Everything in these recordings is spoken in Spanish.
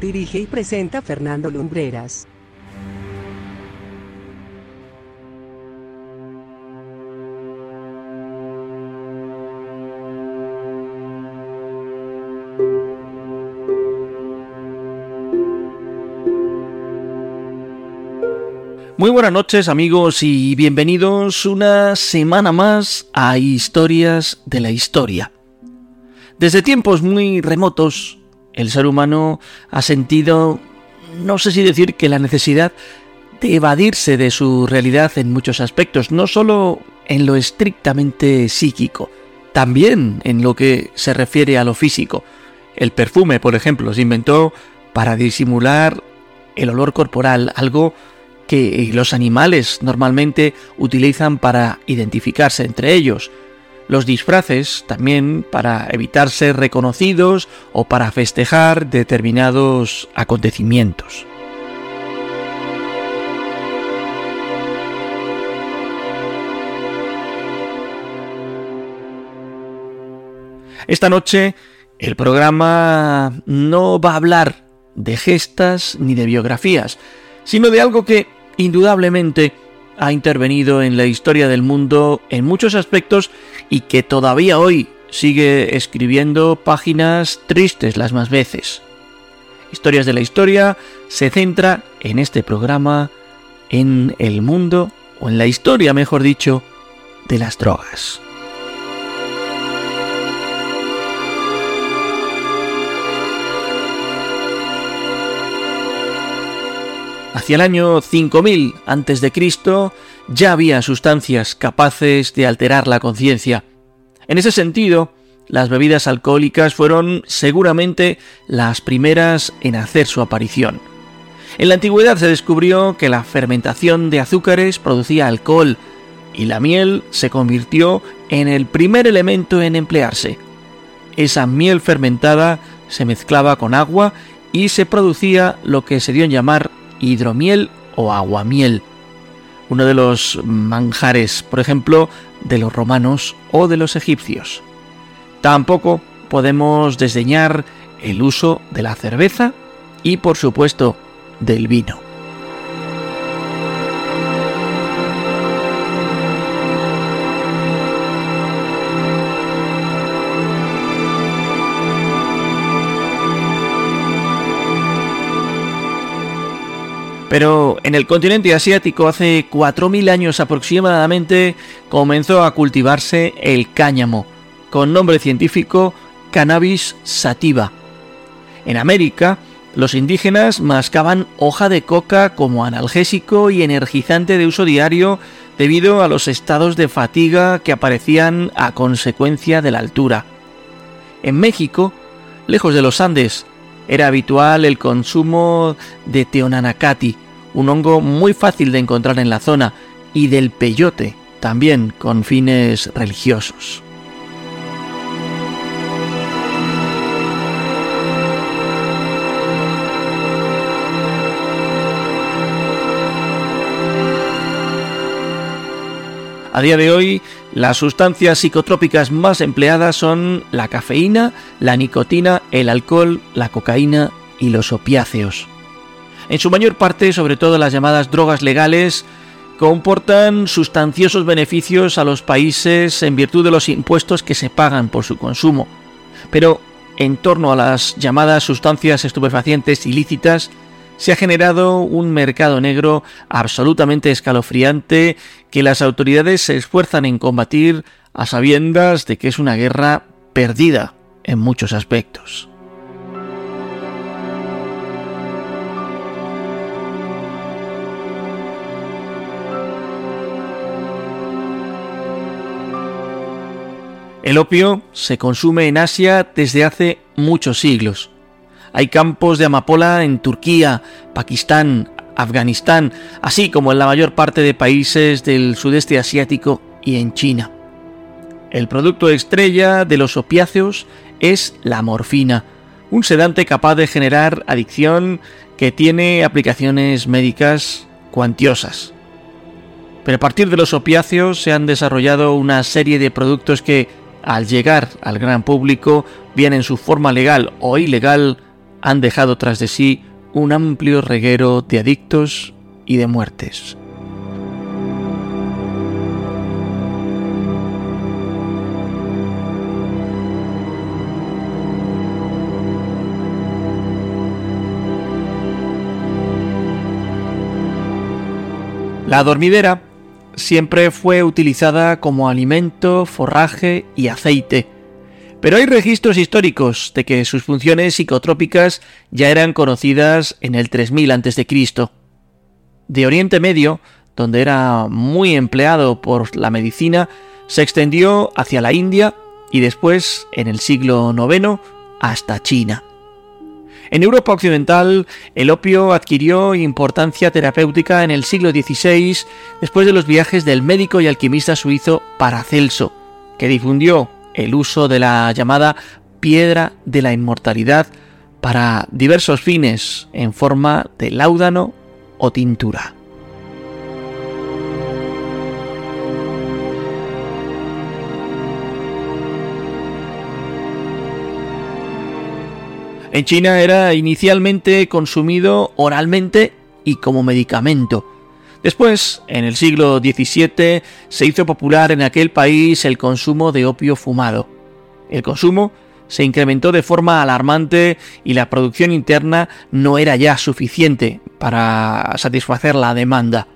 Dirige y presenta Fernando Lumbreras. Muy buenas noches amigos y bienvenidos una semana más a Historias de la Historia. Desde tiempos muy remotos, el ser humano ha sentido, no sé si decir que la necesidad de evadirse de su realidad en muchos aspectos, no solo en lo estrictamente psíquico, también en lo que se refiere a lo físico. El perfume, por ejemplo, se inventó para disimular el olor corporal, algo que los animales normalmente utilizan para identificarse entre ellos. Los disfraces también para evitar ser reconocidos o para festejar determinados acontecimientos. Esta noche el programa no va a hablar de gestas ni de biografías, sino de algo que indudablemente ha intervenido en la historia del mundo en muchos aspectos y que todavía hoy sigue escribiendo páginas tristes las más veces. Historias de la Historia se centra en este programa en el mundo, o en la historia, mejor dicho, de las drogas. Hacia el año 5000 a.C. ya había sustancias capaces de alterar la conciencia. En ese sentido, las bebidas alcohólicas fueron seguramente las primeras en hacer su aparición. En la antigüedad se descubrió que la fermentación de azúcares producía alcohol y la miel se convirtió en el primer elemento en emplearse. Esa miel fermentada se mezclaba con agua y se producía lo que se dio en llamar hidromiel o aguamiel, uno de los manjares, por ejemplo, de los romanos o de los egipcios. Tampoco podemos desdeñar el uso de la cerveza y, por supuesto, del vino. Pero en el continente asiático hace 4.000 años aproximadamente comenzó a cultivarse el cáñamo, con nombre científico Cannabis sativa. En América, los indígenas mascaban hoja de coca como analgésico y energizante de uso diario debido a los estados de fatiga que aparecían a consecuencia de la altura. En México, lejos de los Andes, era habitual el consumo de teonanacati, un hongo muy fácil de encontrar en la zona, y del peyote, también con fines religiosos. A día de hoy, las sustancias psicotrópicas más empleadas son la cafeína, la nicotina, el alcohol, la cocaína y los opiáceos. En su mayor parte, sobre todo las llamadas drogas legales, comportan sustanciosos beneficios a los países en virtud de los impuestos que se pagan por su consumo. Pero en torno a las llamadas sustancias estupefacientes ilícitas, se ha generado un mercado negro absolutamente escalofriante que las autoridades se esfuerzan en combatir a sabiendas de que es una guerra perdida en muchos aspectos. El opio se consume en Asia desde hace muchos siglos. Hay campos de amapola en Turquía, Pakistán, Afganistán, así como en la mayor parte de países del sudeste asiático y en China. El producto estrella de los opiáceos es la morfina, un sedante capaz de generar adicción que tiene aplicaciones médicas cuantiosas. Pero a partir de los opiáceos se han desarrollado una serie de productos que, al llegar al gran público, bien en su forma legal o ilegal, han dejado tras de sí un amplio reguero de adictos y de muertes. La dormidera siempre fue utilizada como alimento, forraje y aceite, pero hay registros históricos de que sus funciones psicotrópicas ya eran conocidas en el 3000 a.C. De Oriente Medio, donde era muy empleado por la medicina, se extendió hacia la India y después, en el siglo IX, hasta China. En Europa Occidental, el opio adquirió importancia terapéutica en el siglo XVI después de los viajes del médico y alquimista suizo Paracelso, que difundió el uso de la llamada piedra de la inmortalidad para diversos fines en forma de láudano o tintura. En China era inicialmente consumido oralmente y como medicamento. Después, en el siglo XVII, se hizo popular en aquel país el consumo de opio fumado. El consumo se incrementó de forma alarmante y la producción interna no era ya suficiente para satisfacer la demanda.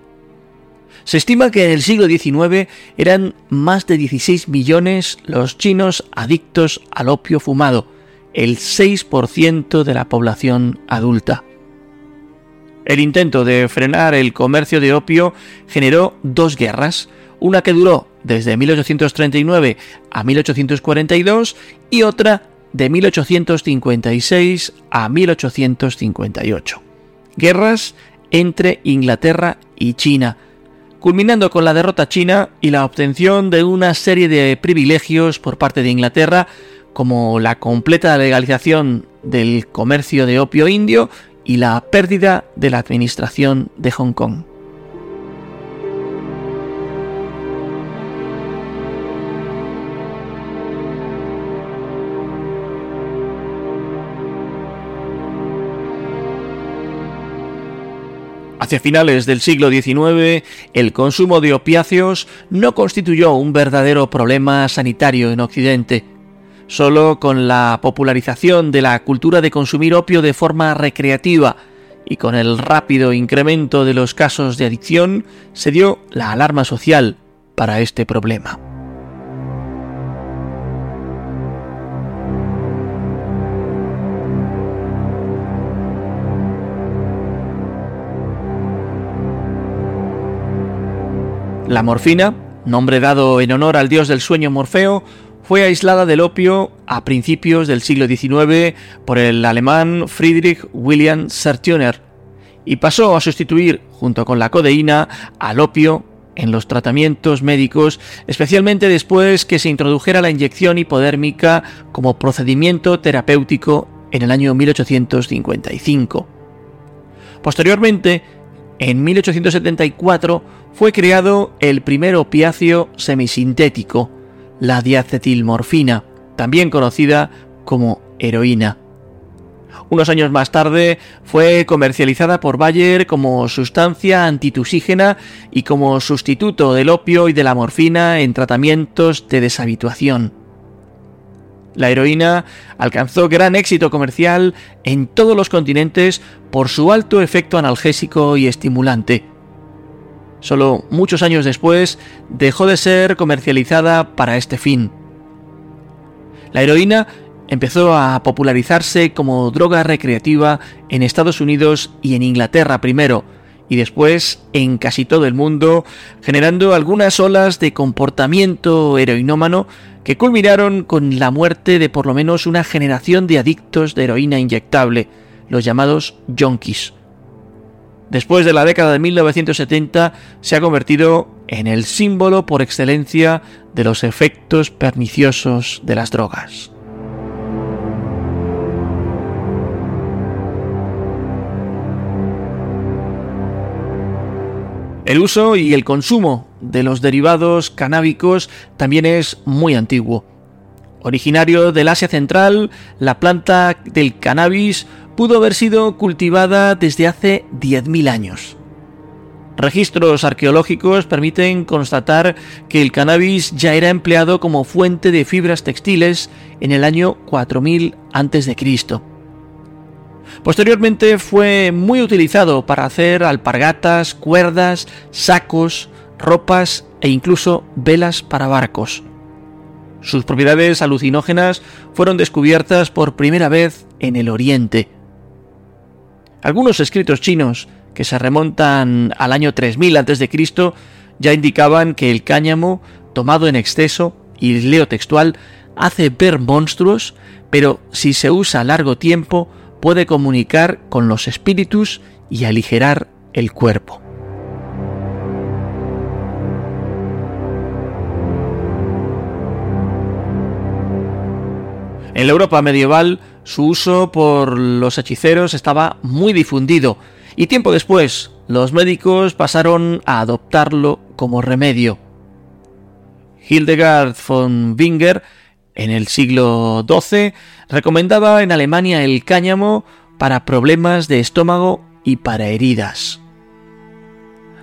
Se estima que en el siglo XIX eran más de 16 millones los chinos adictos al opio fumado, el 6% de la población adulta. El intento de frenar el comercio de opio generó dos guerras, una que duró desde 1839 a 1842 y otra de 1856 a 1858. Guerras entre Inglaterra y China, culminando con la derrota china y la obtención de una serie de privilegios por parte de Inglaterra como la completa legalización del comercio de opio indio y la pérdida de la administración de Hong Kong. Hacia finales del siglo XIX, el consumo de opiáceos no constituyó un verdadero problema sanitario en Occidente, Solo con la popularización de la cultura de consumir opio de forma recreativa y con el rápido incremento de los casos de adicción se dio la alarma social para este problema. La morfina, nombre dado en honor al dios del sueño Morfeo, fue aislada del opio a principios del siglo XIX por el alemán Friedrich William Sertüner y pasó a sustituir, junto con la codeína, al opio en los tratamientos médicos, especialmente después que se introdujera la inyección hipodérmica como procedimiento terapéutico en el año 1855. Posteriormente, en 1874 fue creado el primer opiáceo semisintético, la diacetilmorfina, también conocida como heroína. Unos años más tarde fue comercializada por Bayer como sustancia antitusígena y como sustituto del opio y de la morfina en tratamientos de deshabituación. La heroína alcanzó gran éxito comercial en todos los continentes por su alto efecto analgésico y estimulante. Solo muchos años después dejó de ser comercializada para este fin. La heroína empezó a popularizarse como droga recreativa en Estados Unidos y en Inglaterra primero, y después en casi todo el mundo, generando algunas olas de comportamiento heroinómano que culminaron con la muerte de por lo menos una generación de adictos de heroína inyectable, los llamados junkies. Después de la década de 1970 se ha convertido en el símbolo por excelencia de los efectos perniciosos de las drogas. El uso y el consumo de los derivados canábicos también es muy antiguo. Originario del Asia Central, la planta del cannabis pudo haber sido cultivada desde hace 10.000 años. Registros arqueológicos permiten constatar que el cannabis ya era empleado como fuente de fibras textiles en el año 4000 a.C. Posteriormente fue muy utilizado para hacer alpargatas, cuerdas, sacos, ropas e incluso velas para barcos. Sus propiedades alucinógenas fueron descubiertas por primera vez en el Oriente. Algunos escritos chinos que se remontan al año 3000 a.C. ya indicaban que el cáñamo, tomado en exceso, y leo textual, hace ver monstruos, pero si se usa largo tiempo puede comunicar con los espíritus y aligerar el cuerpo. En la Europa medieval su uso por los hechiceros estaba muy difundido y tiempo después los médicos pasaron a adoptarlo como remedio. Hildegard von Winger en el siglo XII recomendaba en Alemania el cáñamo para problemas de estómago y para heridas.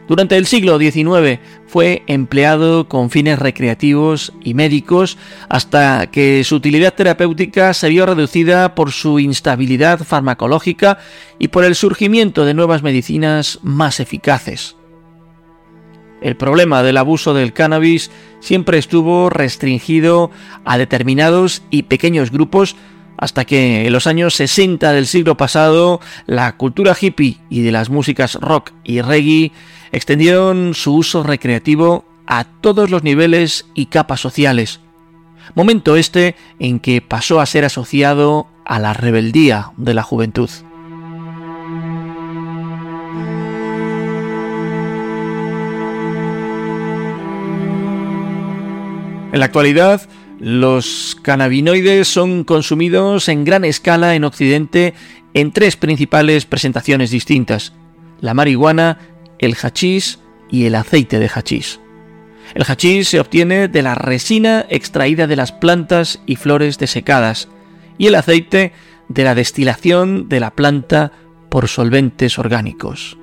Durante el siglo XIX fue empleado con fines recreativos y médicos hasta que su utilidad terapéutica se vio reducida por su instabilidad farmacológica y por el surgimiento de nuevas medicinas más eficaces. El problema del abuso del cannabis siempre estuvo restringido a determinados y pequeños grupos hasta que en los años 60 del siglo pasado la cultura hippie y de las músicas rock y reggae extendieron su uso recreativo a todos los niveles y capas sociales. Momento este en que pasó a ser asociado a la rebeldía de la juventud. En la actualidad, los cannabinoides son consumidos en gran escala en Occidente en tres principales presentaciones distintas: la marihuana, el hachís y el aceite de hachís. El hachís se obtiene de la resina extraída de las plantas y flores desecadas y el aceite de la destilación de la planta por solventes orgánicos.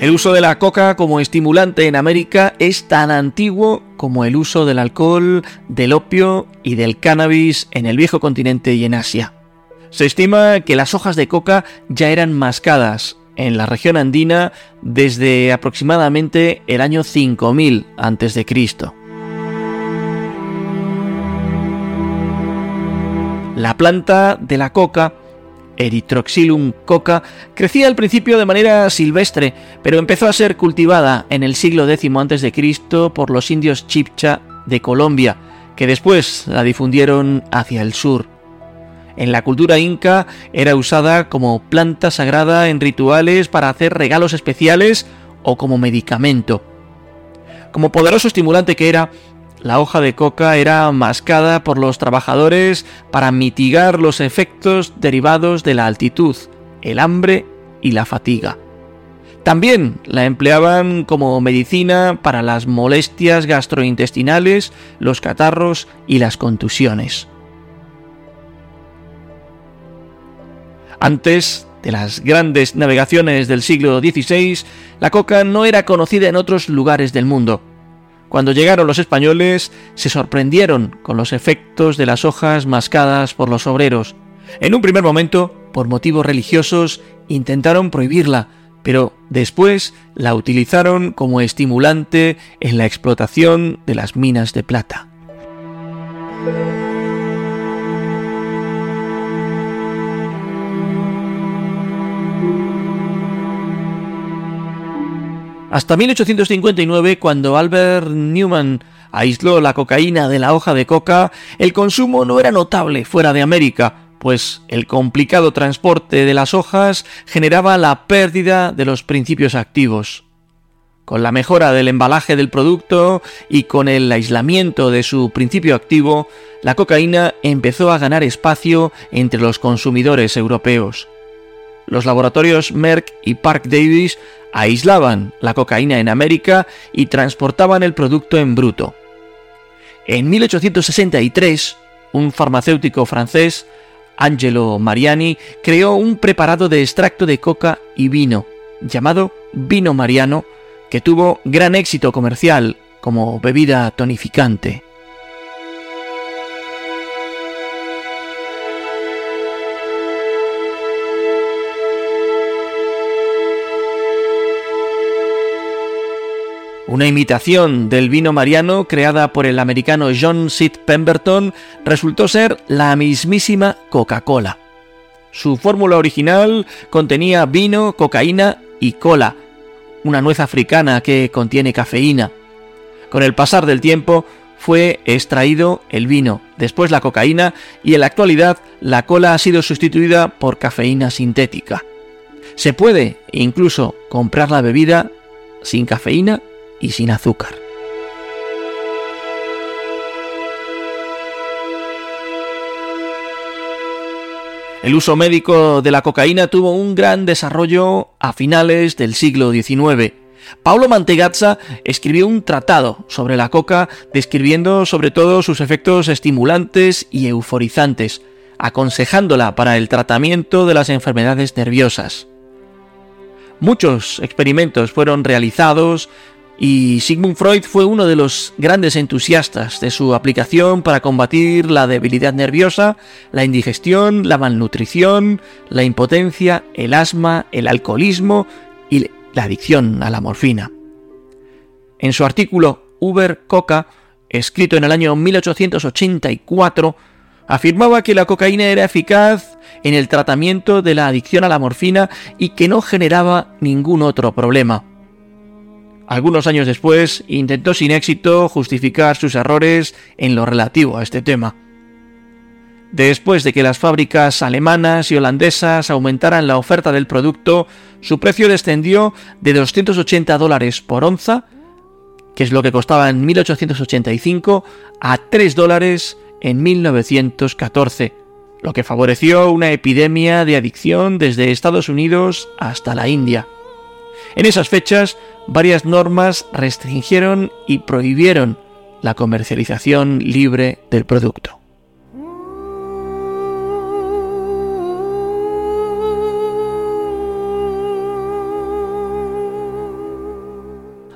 El uso de la coca como estimulante en América es tan antiguo como el uso del alcohol, del opio y del cannabis en el viejo continente y en Asia. Se estima que las hojas de coca ya eran mascadas en la región andina desde aproximadamente el año 5000 a.C. La planta de la coca Erythroxylum coca, crecía al principio de manera silvestre, pero empezó a ser cultivada en el siglo X a.C. por los indios Chipcha de Colombia, que después la difundieron hacia el sur. En la cultura inca era usada como planta sagrada en rituales para hacer regalos especiales o como medicamento. Como poderoso estimulante que era, la hoja de coca era mascada por los trabajadores para mitigar los efectos derivados de la altitud, el hambre y la fatiga. También la empleaban como medicina para las molestias gastrointestinales, los catarros y las contusiones. Antes de las grandes navegaciones del siglo XVI, la coca no era conocida en otros lugares del mundo. Cuando llegaron los españoles, se sorprendieron con los efectos de las hojas mascadas por los obreros. En un primer momento, por motivos religiosos, intentaron prohibirla, pero después la utilizaron como estimulante en la explotación de las minas de plata. Hasta 1859, cuando Albert Newman aisló la cocaína de la hoja de coca, el consumo no era notable fuera de América, pues el complicado transporte de las hojas generaba la pérdida de los principios activos. Con la mejora del embalaje del producto y con el aislamiento de su principio activo, la cocaína empezó a ganar espacio entre los consumidores europeos. Los laboratorios Merck y Park Davis aislaban la cocaína en América y transportaban el producto en bruto. En 1863, un farmacéutico francés, Angelo Mariani, creó un preparado de extracto de coca y vino, llamado vino mariano, que tuvo gran éxito comercial como bebida tonificante. Una imitación del vino mariano creada por el americano John Sid Pemberton resultó ser la mismísima Coca-Cola. Su fórmula original contenía vino, cocaína y cola, una nuez africana que contiene cafeína. Con el pasar del tiempo fue extraído el vino, después la cocaína y en la actualidad la cola ha sido sustituida por cafeína sintética. Se puede incluso comprar la bebida sin cafeína y sin azúcar. El uso médico de la cocaína tuvo un gran desarrollo a finales del siglo XIX. Paulo Mantegazza escribió un tratado sobre la coca describiendo sobre todo sus efectos estimulantes y euforizantes, aconsejándola para el tratamiento de las enfermedades nerviosas. Muchos experimentos fueron realizados y Sigmund Freud fue uno de los grandes entusiastas de su aplicación para combatir la debilidad nerviosa, la indigestión, la malnutrición, la impotencia, el asma, el alcoholismo y la adicción a la morfina. En su artículo Uber Coca, escrito en el año 1884, afirmaba que la cocaína era eficaz en el tratamiento de la adicción a la morfina y que no generaba ningún otro problema. Algunos años después intentó sin éxito justificar sus errores en lo relativo a este tema. Después de que las fábricas alemanas y holandesas aumentaran la oferta del producto, su precio descendió de 280 dólares por onza, que es lo que costaba en 1885, a 3 dólares en 1914, lo que favoreció una epidemia de adicción desde Estados Unidos hasta la India. En esas fechas, varias normas restringieron y prohibieron la comercialización libre del producto.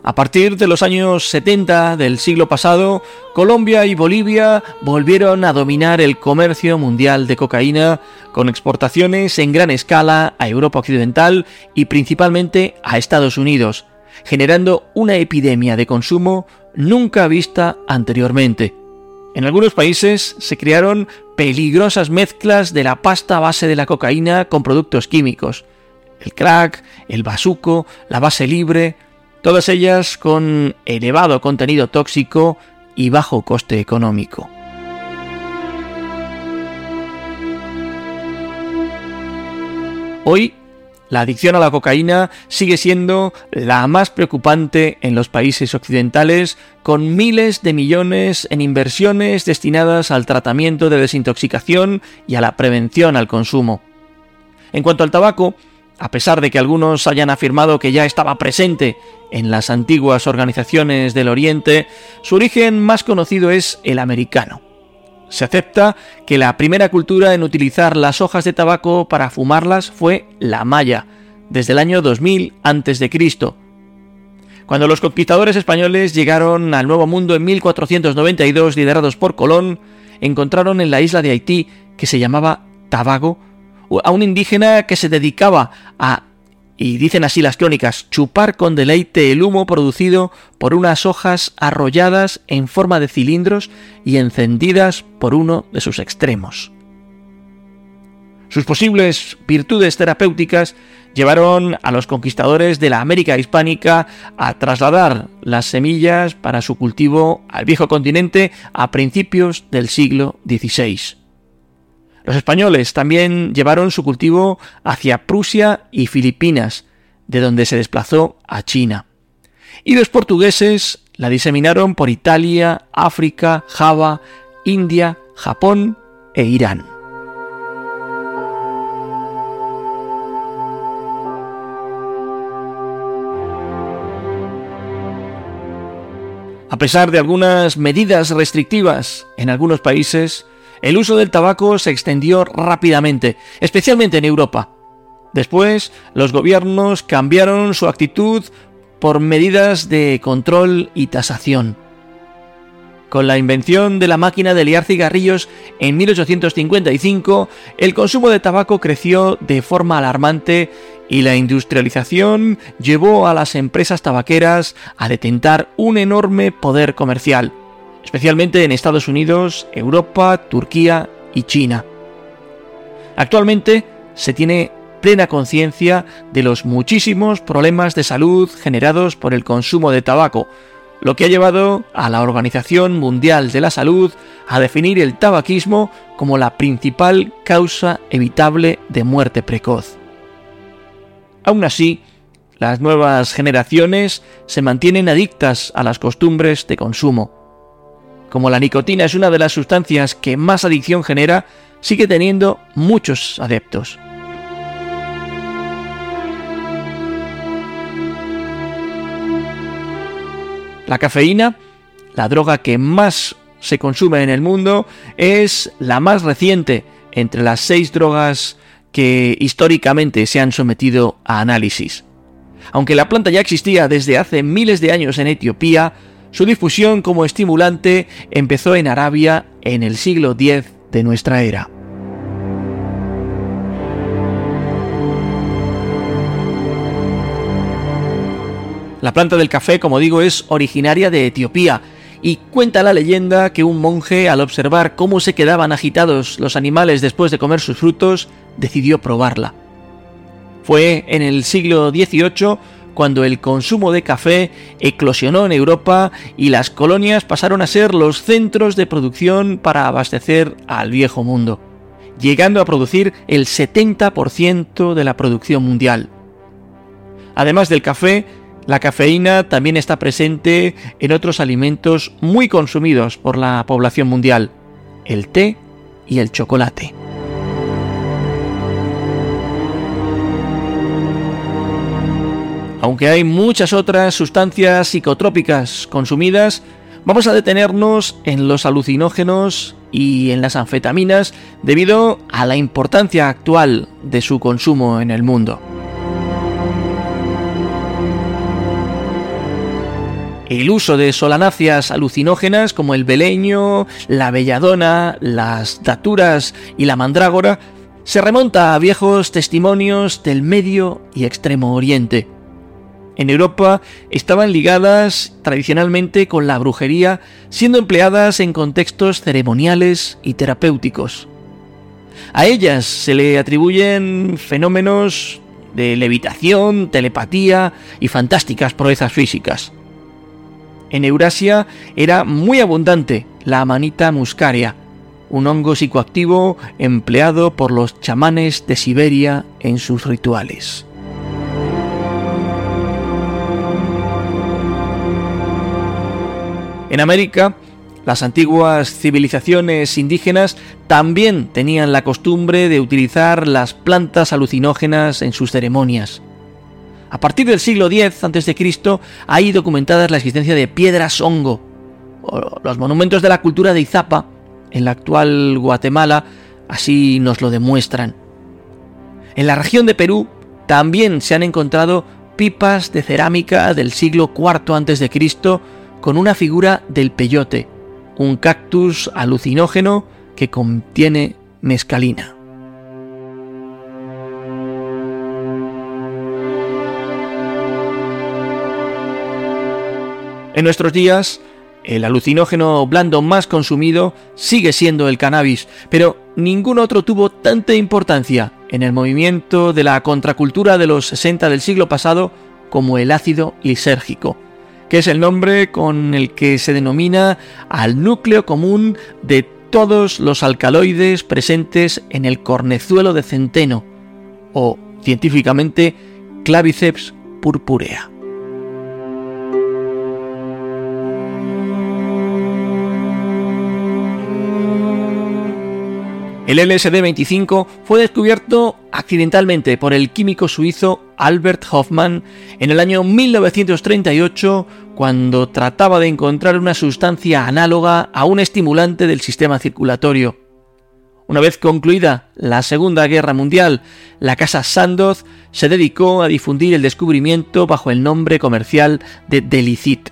A partir de los años 70 del siglo pasado, Colombia y Bolivia volvieron a dominar el comercio mundial de cocaína con exportaciones en gran escala a Europa Occidental y principalmente a Estados Unidos, generando una epidemia de consumo nunca vista anteriormente. En algunos países se crearon peligrosas mezclas de la pasta base de la cocaína con productos químicos. El crack, el bazuco, la base libre, todas ellas con elevado contenido tóxico y bajo coste económico. Hoy, la adicción a la cocaína sigue siendo la más preocupante en los países occidentales, con miles de millones en inversiones destinadas al tratamiento de desintoxicación y a la prevención al consumo. En cuanto al tabaco, a pesar de que algunos hayan afirmado que ya estaba presente en las antiguas organizaciones del Oriente, su origen más conocido es el americano. Se acepta que la primera cultura en utilizar las hojas de tabaco para fumarlas fue la maya, desde el año 2000 a.C. Cuando los conquistadores españoles llegaron al Nuevo Mundo en 1492 liderados por Colón, encontraron en la isla de Haití, que se llamaba Tabago, a un indígena que se dedicaba a, y dicen así las crónicas, chupar con deleite el humo producido por unas hojas arrolladas en forma de cilindros y encendidas por uno de sus extremos. Sus posibles virtudes terapéuticas llevaron a los conquistadores de la América hispánica a trasladar las semillas para su cultivo al viejo continente a principios del siglo XVI. Los españoles también llevaron su cultivo hacia Prusia y Filipinas, de donde se desplazó a China. Y los portugueses la diseminaron por Italia, África, Java, India, Japón e Irán. A pesar de algunas medidas restrictivas en algunos países, el uso del tabaco se extendió rápidamente, especialmente en Europa. Después, los gobiernos cambiaron su actitud por medidas de control y tasación. Con la invención de la máquina de liar cigarrillos en 1855, el consumo de tabaco creció de forma alarmante y la industrialización llevó a las empresas tabaqueras a detentar un enorme poder comercial, especialmente en Estados Unidos, Europa, Turquía y China. Actualmente se tiene plena conciencia de los muchísimos problemas de salud generados por el consumo de tabaco, lo que ha llevado a la Organización Mundial de la Salud a definir el tabaquismo como la principal causa evitable de muerte precoz. Aún así, las nuevas generaciones se mantienen adictas a las costumbres de consumo. Como la nicotina es una de las sustancias que más adicción genera, sigue teniendo muchos adeptos. La cafeína, la droga que más se consume en el mundo, es la más reciente entre las seis drogas que históricamente se han sometido a análisis. Aunque la planta ya existía desde hace miles de años en Etiopía, su difusión como estimulante empezó en Arabia en el siglo X de nuestra era. La planta del café, como digo, es originaria de Etiopía y cuenta la leyenda que un monje, al observar cómo se quedaban agitados los animales después de comer sus frutos, decidió probarla. Fue en el siglo XVIII cuando el consumo de café eclosionó en Europa y las colonias pasaron a ser los centros de producción para abastecer al viejo mundo, llegando a producir el 70% de la producción mundial. Además del café, la cafeína también está presente en otros alimentos muy consumidos por la población mundial, el té y el chocolate. Aunque hay muchas otras sustancias psicotrópicas consumidas, vamos a detenernos en los alucinógenos y en las anfetaminas debido a la importancia actual de su consumo en el mundo. el uso de solanáceas alucinógenas como el beleño, la belladona, las daturas y la mandrágora se remonta a viejos testimonios del Medio y Extremo Oriente. En Europa estaban ligadas tradicionalmente con la brujería, siendo empleadas en contextos ceremoniales y terapéuticos. A ellas se le atribuyen fenómenos de levitación, telepatía y fantásticas proezas físicas. En Eurasia era muy abundante la amanita muscaria, un hongo psicoactivo empleado por los chamanes de Siberia en sus rituales. En América, las antiguas civilizaciones indígenas también tenían la costumbre de utilizar las plantas alucinógenas en sus ceremonias. A partir del siglo X a.C. hay documentadas la existencia de piedras hongo. Los monumentos de la cultura de Izapa, en la actual Guatemala, así nos lo demuestran. En la región de Perú también se han encontrado pipas de cerámica del siglo IV a.C. con una figura del peyote, un cactus alucinógeno que contiene mescalina. En nuestros días, el alucinógeno blando más consumido sigue siendo el cannabis, pero ningún otro tuvo tanta importancia en el movimiento de la contracultura de los 60 del siglo pasado como el ácido lisérgico, que es el nombre con el que se denomina al núcleo común de todos los alcaloides presentes en el cornezuelo de centeno, o científicamente Claviceps purpurea. El LSD-25 fue descubierto accidentalmente por el químico suizo Albert Hoffman en el año 1938 cuando trataba de encontrar una sustancia análoga a un estimulante del sistema circulatorio. Una vez concluida la Segunda Guerra Mundial, la casa Sandoz se dedicó a difundir el descubrimiento bajo el nombre comercial de Delicit.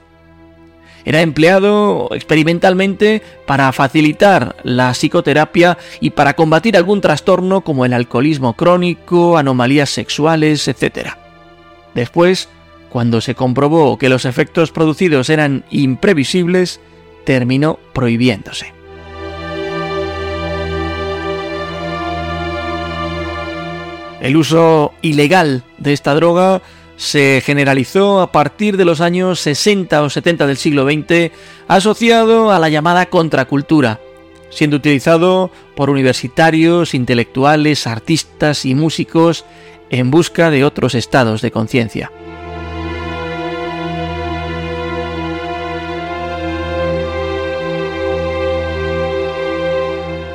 Era empleado experimentalmente para facilitar la psicoterapia y para combatir algún trastorno como el alcoholismo crónico, anomalías sexuales, etc. Después, cuando se comprobó que los efectos producidos eran imprevisibles, terminó prohibiéndose. El uso ilegal de esta droga se generalizó a partir de los años 60 o 70 del siglo XX, asociado a la llamada contracultura, siendo utilizado por universitarios, intelectuales, artistas y músicos en busca de otros estados de conciencia.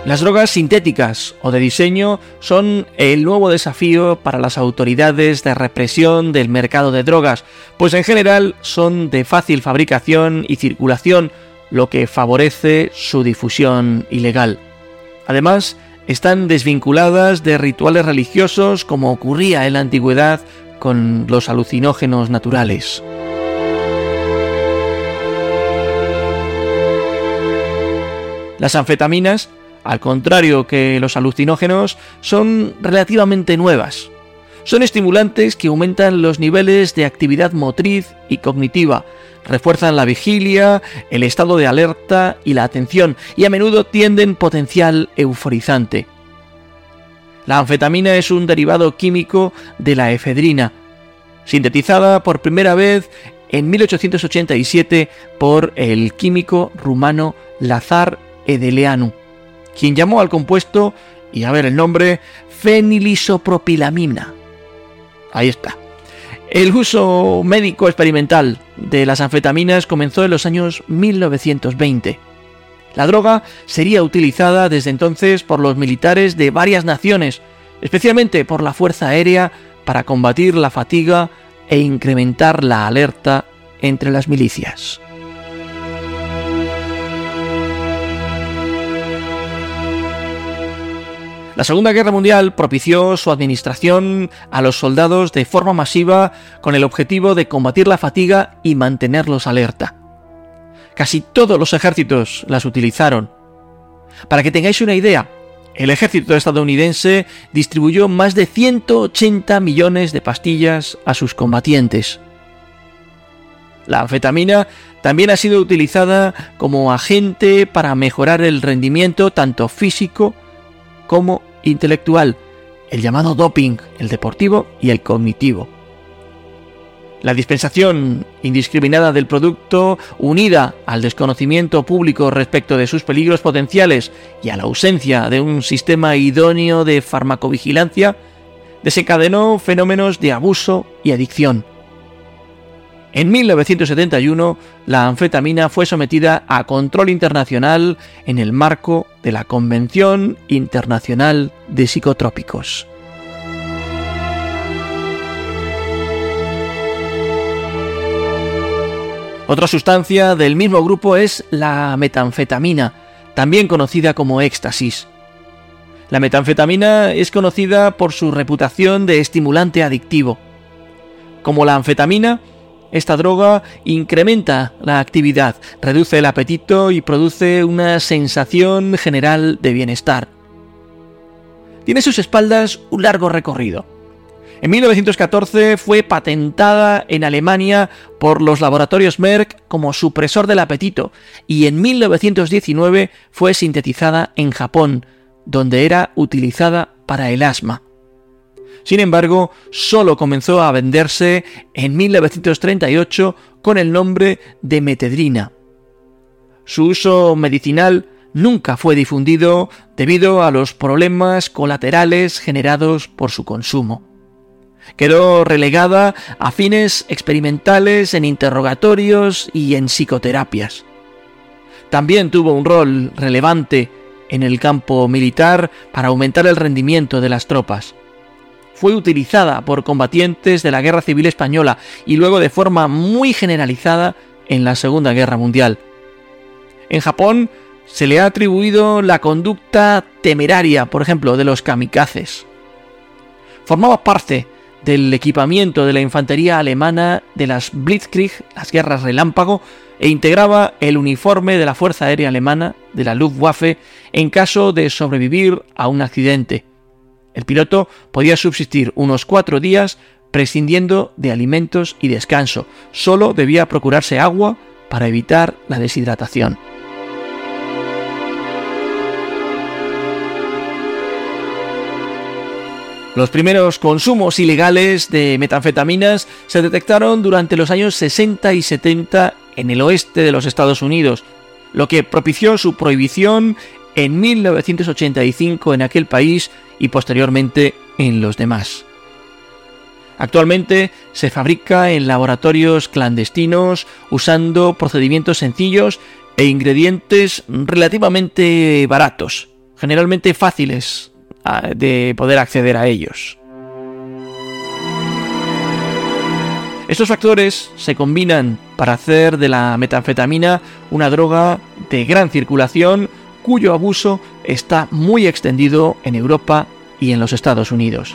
Las drogas sintéticas o de diseño son el nuevo desafío para las autoridades de represión del mercado de drogas, pues en general son de fácil fabricación y circulación, lo que favorece su difusión ilegal. Además, están desvinculadas de rituales religiosos como ocurría en la antigüedad con los alucinógenos naturales. Las anfetaminas al contrario que los alucinógenos, son relativamente nuevas. Son estimulantes que aumentan los niveles de actividad motriz y cognitiva, refuerzan la vigilia, el estado de alerta y la atención, y a menudo tienden potencial euforizante. La anfetamina es un derivado químico de la efedrina, sintetizada por primera vez en 1887 por el químico rumano Lazar Edeleanu quien llamó al compuesto, y a ver el nombre, fenilisopropilamina. Ahí está. El uso médico experimental de las anfetaminas comenzó en los años 1920. La droga sería utilizada desde entonces por los militares de varias naciones, especialmente por la Fuerza Aérea, para combatir la fatiga e incrementar la alerta entre las milicias. La Segunda Guerra Mundial propició su administración a los soldados de forma masiva con el objetivo de combatir la fatiga y mantenerlos alerta. Casi todos los ejércitos las utilizaron. Para que tengáis una idea, el ejército estadounidense distribuyó más de 180 millones de pastillas a sus combatientes. La anfetamina también ha sido utilizada como agente para mejorar el rendimiento tanto físico como intelectual, el llamado doping, el deportivo y el cognitivo. La dispensación indiscriminada del producto, unida al desconocimiento público respecto de sus peligros potenciales y a la ausencia de un sistema idóneo de farmacovigilancia, desencadenó fenómenos de abuso y adicción. En 1971, la anfetamina fue sometida a control internacional en el marco de la Convención Internacional de Psicotrópicos. Otra sustancia del mismo grupo es la metanfetamina, también conocida como éxtasis. La metanfetamina es conocida por su reputación de estimulante adictivo. Como la anfetamina, esta droga incrementa la actividad, reduce el apetito y produce una sensación general de bienestar. Tiene sus espaldas un largo recorrido. En 1914 fue patentada en Alemania por los laboratorios Merck como supresor del apetito y en 1919 fue sintetizada en Japón, donde era utilizada para el asma. Sin embargo, solo comenzó a venderse en 1938 con el nombre de metedrina. Su uso medicinal nunca fue difundido debido a los problemas colaterales generados por su consumo. Quedó relegada a fines experimentales en interrogatorios y en psicoterapias. También tuvo un rol relevante en el campo militar para aumentar el rendimiento de las tropas. Fue utilizada por combatientes de la Guerra Civil Española y luego de forma muy generalizada en la Segunda Guerra Mundial. En Japón se le ha atribuido la conducta temeraria, por ejemplo, de los kamikazes. Formaba parte del equipamiento de la infantería alemana de las Blitzkrieg, las guerras relámpago, e integraba el uniforme de la Fuerza Aérea Alemana, de la Luftwaffe, en caso de sobrevivir a un accidente. El piloto podía subsistir unos cuatro días prescindiendo de alimentos y descanso. Solo debía procurarse agua para evitar la deshidratación. Los primeros consumos ilegales de metanfetaminas se detectaron durante los años 60 y 70 en el oeste de los Estados Unidos, lo que propició su prohibición en 1985 en aquel país y posteriormente en los demás. Actualmente se fabrica en laboratorios clandestinos usando procedimientos sencillos e ingredientes relativamente baratos, generalmente fáciles de poder acceder a ellos. Estos factores se combinan para hacer de la metanfetamina una droga de gran circulación cuyo abuso está muy extendido en Europa y en los Estados Unidos.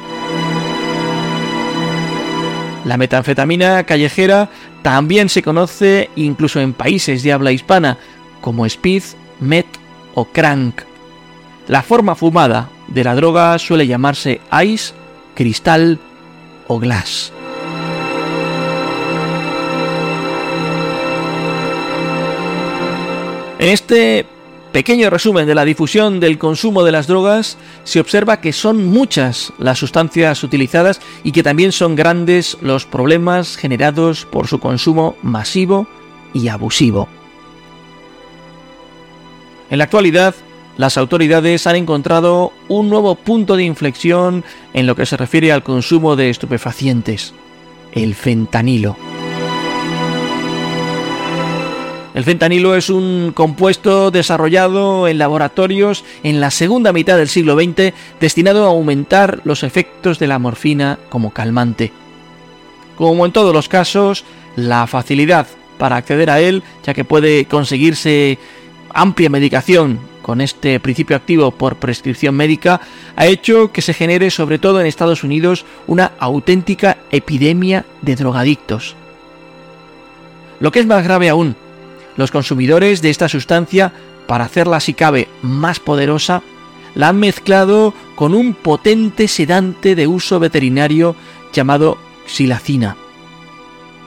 La metanfetamina callejera también se conoce incluso en países de habla hispana como speed, met o crank. La forma fumada de la droga suele llamarse ice, cristal o glass. En este pequeño resumen de la difusión del consumo de las drogas, se observa que son muchas las sustancias utilizadas y que también son grandes los problemas generados por su consumo masivo y abusivo. En la actualidad, las autoridades han encontrado un nuevo punto de inflexión en lo que se refiere al consumo de estupefacientes, el fentanilo. El fentanilo es un compuesto desarrollado en laboratorios en la segunda mitad del siglo XX destinado a aumentar los efectos de la morfina como calmante. Como en todos los casos, la facilidad para acceder a él, ya que puede conseguirse amplia medicación con este principio activo por prescripción médica ha hecho que se genere sobre todo en Estados Unidos una auténtica epidemia de drogadictos. Lo que es más grave aún, los consumidores de esta sustancia, para hacerla si cabe más poderosa, la han mezclado con un potente sedante de uso veterinario llamado xilacina.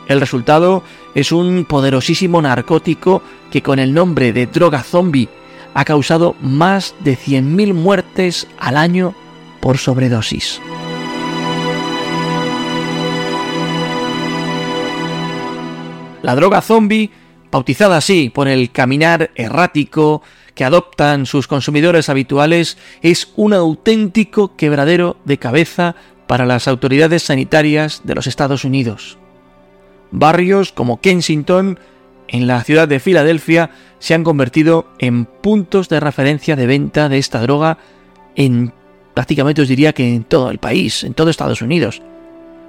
El resultado es un poderosísimo narcótico que con el nombre de droga zombie ha causado más de 100.000 muertes al año por sobredosis. La droga zombie, bautizada así por el caminar errático que adoptan sus consumidores habituales, es un auténtico quebradero de cabeza para las autoridades sanitarias de los Estados Unidos. Barrios como Kensington en la ciudad de Filadelfia se han convertido en puntos de referencia de venta de esta droga en prácticamente os diría que en todo el país, en todo Estados Unidos.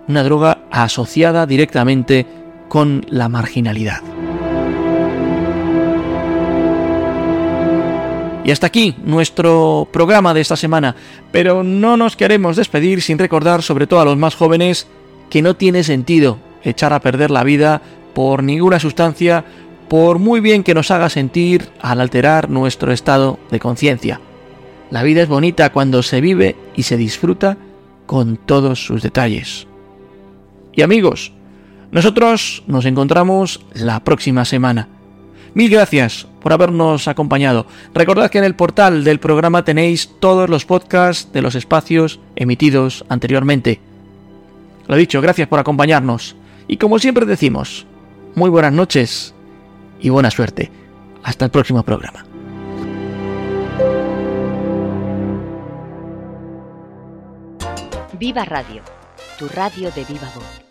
Una droga asociada directamente con la marginalidad. Y hasta aquí nuestro programa de esta semana, pero no nos queremos despedir sin recordar sobre todo a los más jóvenes que no tiene sentido echar a perder la vida por ninguna sustancia, por muy bien que nos haga sentir al alterar nuestro estado de conciencia. La vida es bonita cuando se vive y se disfruta con todos sus detalles. Y amigos, nosotros nos encontramos la próxima semana. Mil gracias por habernos acompañado. Recordad que en el portal del programa tenéis todos los podcasts de los espacios emitidos anteriormente Lo dicho, gracias por acompañarnos. Y como siempre decimos, muy buenas noches y buena suerte. Hasta el próximo programa. Viva Radio, tu radio de viva voz.